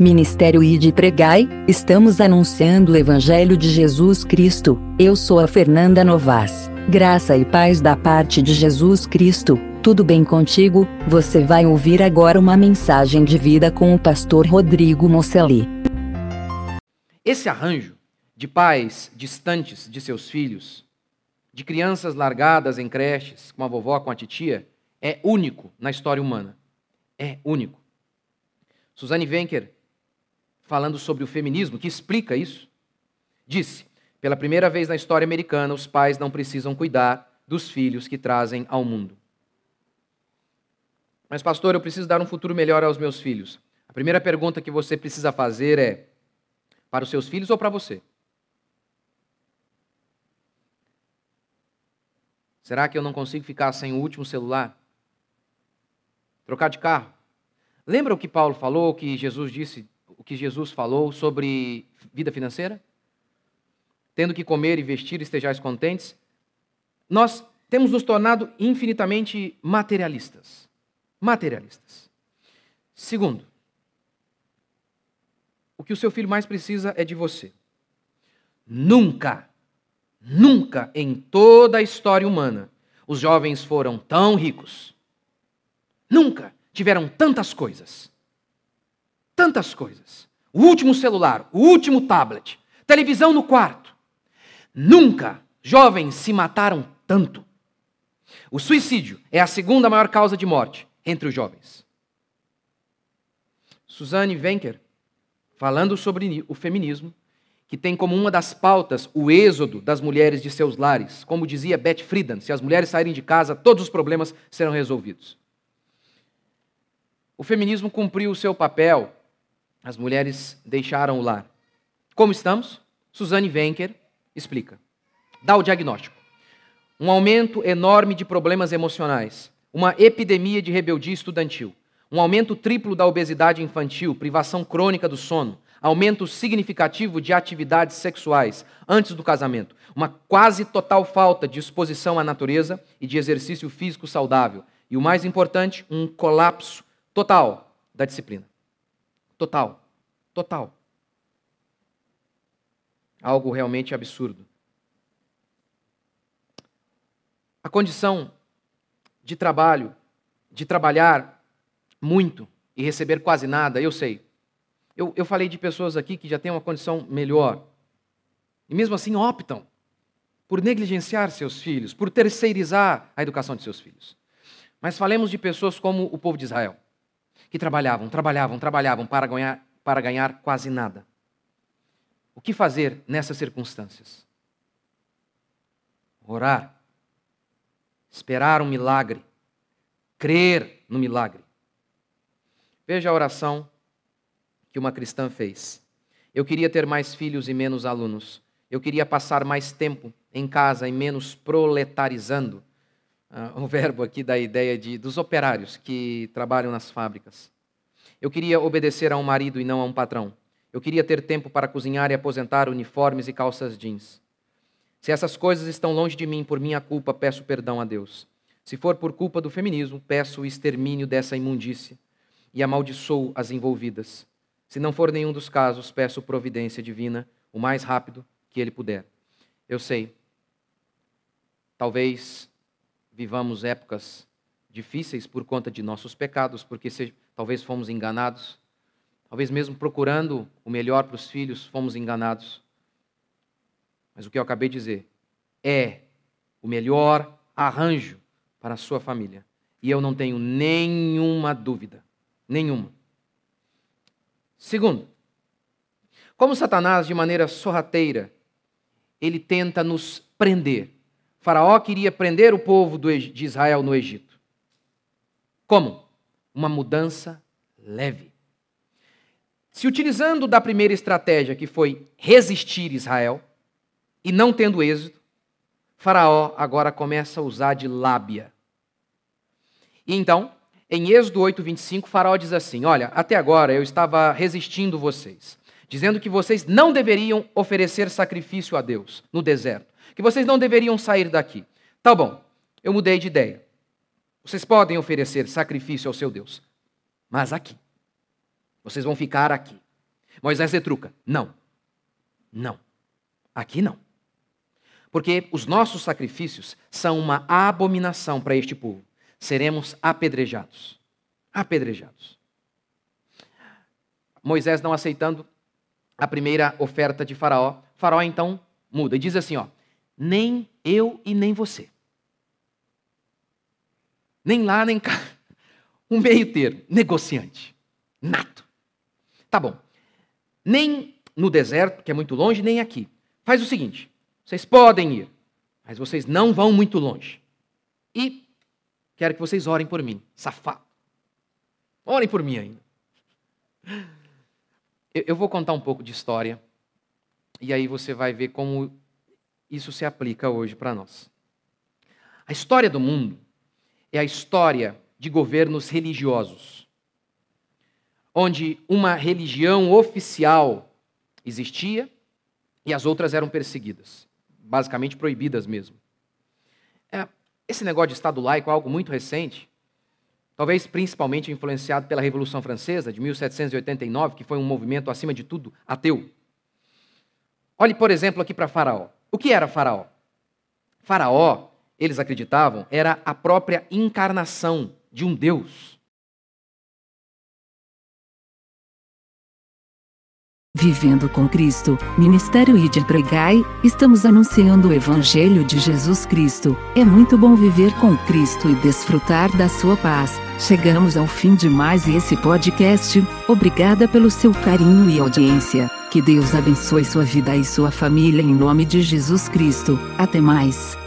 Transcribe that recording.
Ministério Ide Pregai, estamos anunciando o Evangelho de Jesus Cristo. Eu sou a Fernanda Novas. Graça e paz da parte de Jesus Cristo. Tudo bem contigo? Você vai ouvir agora uma mensagem de vida com o pastor Rodrigo Moceli. Esse arranjo de pais distantes de seus filhos, de crianças largadas em creches com a vovó, com a titia, é único na história humana. É único. Suzanne Wenker falando sobre o feminismo, que explica isso, disse: pela primeira vez na história americana, os pais não precisam cuidar dos filhos que trazem ao mundo. Mas, pastor, eu preciso dar um futuro melhor aos meus filhos. A primeira pergunta que você precisa fazer é: para os seus filhos ou para você? Será que eu não consigo ficar sem o último celular? Trocar de carro? Lembra o que Paulo falou, que Jesus disse que Jesus falou sobre vida financeira? Tendo que comer e vestir, estejais contentes. Nós temos nos tornado infinitamente materialistas. Materialistas. Segundo, o que o seu filho mais precisa é de você. Nunca, nunca em toda a história humana os jovens foram tão ricos. Nunca tiveram tantas coisas tantas coisas. O último celular, o último tablet, televisão no quarto. Nunca jovens se mataram tanto. O suicídio é a segunda maior causa de morte entre os jovens. Suzanne Wenker, falando sobre o feminismo, que tem como uma das pautas o êxodo das mulheres de seus lares. Como dizia Beth Friedan, se as mulheres saírem de casa, todos os problemas serão resolvidos. O feminismo cumpriu o seu papel as mulheres deixaram o lar. Como estamos? Suzane Wenker explica. Dá o diagnóstico. Um aumento enorme de problemas emocionais, uma epidemia de rebeldia estudantil, um aumento triplo da obesidade infantil, privação crônica do sono, aumento significativo de atividades sexuais antes do casamento, uma quase total falta de exposição à natureza e de exercício físico saudável, e o mais importante, um colapso total da disciplina. Total. Total. Algo realmente absurdo. A condição de trabalho, de trabalhar muito e receber quase nada, eu sei. Eu, eu falei de pessoas aqui que já têm uma condição melhor. E mesmo assim optam por negligenciar seus filhos, por terceirizar a educação de seus filhos. Mas falemos de pessoas como o povo de Israel que trabalhavam, trabalhavam, trabalhavam para ganhar, para ganhar quase nada. O que fazer nessas circunstâncias? Orar, esperar um milagre, crer no milagre. Veja a oração que uma cristã fez. Eu queria ter mais filhos e menos alunos. Eu queria passar mais tempo em casa e menos proletarizando uh, o verbo aqui da ideia de, dos operários que trabalham nas fábricas. Eu queria obedecer a um marido e não a um patrão. Eu queria ter tempo para cozinhar e aposentar uniformes e calças jeans. Se essas coisas estão longe de mim por minha culpa, peço perdão a Deus. Se for por culpa do feminismo, peço o extermínio dessa imundícia e amaldiçoo as envolvidas. Se não for nenhum dos casos, peço providência divina o mais rápido que ele puder. Eu sei, talvez vivamos épocas difíceis por conta de nossos pecados, porque se, talvez fomos enganados, talvez mesmo procurando o melhor para os filhos, fomos enganados. Mas o que eu acabei de dizer é o melhor arranjo para a sua família. E eu não tenho nenhuma dúvida, nenhuma. Segundo, como Satanás, de maneira sorrateira, ele tenta nos prender Faraó queria prender o povo de Israel no Egito. Como? Uma mudança leve. Se utilizando da primeira estratégia, que foi resistir Israel, e não tendo êxito, Faraó agora começa a usar de lábia. E então, em Êxodo 8, 25, Faraó diz assim: Olha, até agora eu estava resistindo vocês, dizendo que vocês não deveriam oferecer sacrifício a Deus no deserto que vocês não deveriam sair daqui. Tá bom, eu mudei de ideia. Vocês podem oferecer sacrifício ao seu Deus, mas aqui. Vocês vão ficar aqui. Moisés retruca: Não, não, aqui não. Porque os nossos sacrifícios são uma abominação para este povo. Seremos apedrejados. Apedrejados. Moisés não aceitando a primeira oferta de Faraó, Faraó então muda e diz assim: ó, nem eu e nem você. Nem lá, nem cá. Um meio termo, negociante, nato. Tá bom. Nem no deserto, que é muito longe, nem aqui. Faz o seguinte: vocês podem ir, mas vocês não vão muito longe. E quero que vocês orem por mim, safado. Orem por mim ainda. Eu vou contar um pouco de história, e aí você vai ver como isso se aplica hoje para nós. A história do mundo é a história de governos religiosos, onde uma religião oficial existia e as outras eram perseguidas, basicamente proibidas mesmo. É, esse negócio de Estado laico é algo muito recente, talvez principalmente influenciado pela Revolução Francesa de 1789, que foi um movimento, acima de tudo, ateu. Olhe, por exemplo, aqui para Faraó. O que era Faraó? Faraó, eles acreditavam, era a própria encarnação de um Deus. Vivendo com Cristo, Ministério Ide Pregai, estamos anunciando o Evangelho de Jesus Cristo. É muito bom viver com Cristo e desfrutar da sua paz. Chegamos ao fim de mais esse podcast. Obrigada pelo seu carinho e audiência. Que Deus abençoe sua vida e sua família em nome de Jesus Cristo. Até mais.